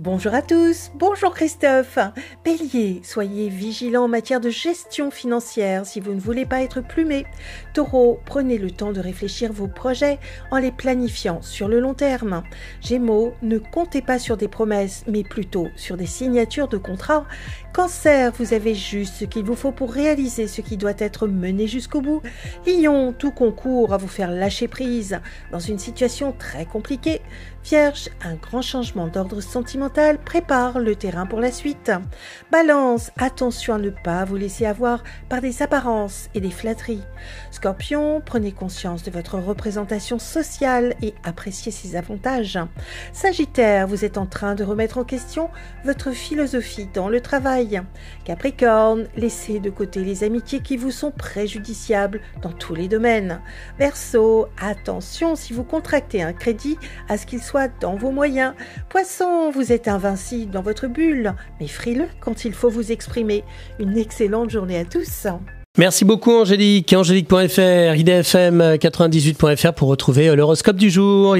Bonjour à tous, bonjour Christophe. Bélier, soyez vigilant en matière de gestion financière si vous ne voulez pas être plumé. Taureau, prenez le temps de réfléchir vos projets en les planifiant sur le long terme. Gémeaux, ne comptez pas sur des promesses, mais plutôt sur des signatures de contrats. Cancer, vous avez juste ce qu'il vous faut pour réaliser ce qui doit être mené jusqu'au bout. Lion, tout concourt à vous faire lâcher prise dans une situation très compliquée. Vierge, un grand changement d'ordre sentimental prépare le terrain pour la suite. Balance, attention à ne pas vous laisser avoir par des apparences et des flatteries. Scorpion, prenez conscience de votre représentation sociale et appréciez ses avantages. Sagittaire, vous êtes en train de remettre en question votre philosophie dans le travail. Capricorne, laissez de côté les amitiés qui vous sont préjudiciables dans tous les domaines. Verseau, attention si vous contractez un crédit à ce qu'il soit dans vos moyens. Poisson, vous invincible dans votre bulle, mais frileux quand il faut vous exprimer. Une excellente journée à tous. Merci beaucoup Angélique. Angélique.fr, idfm98.fr pour retrouver l'horoscope du jour.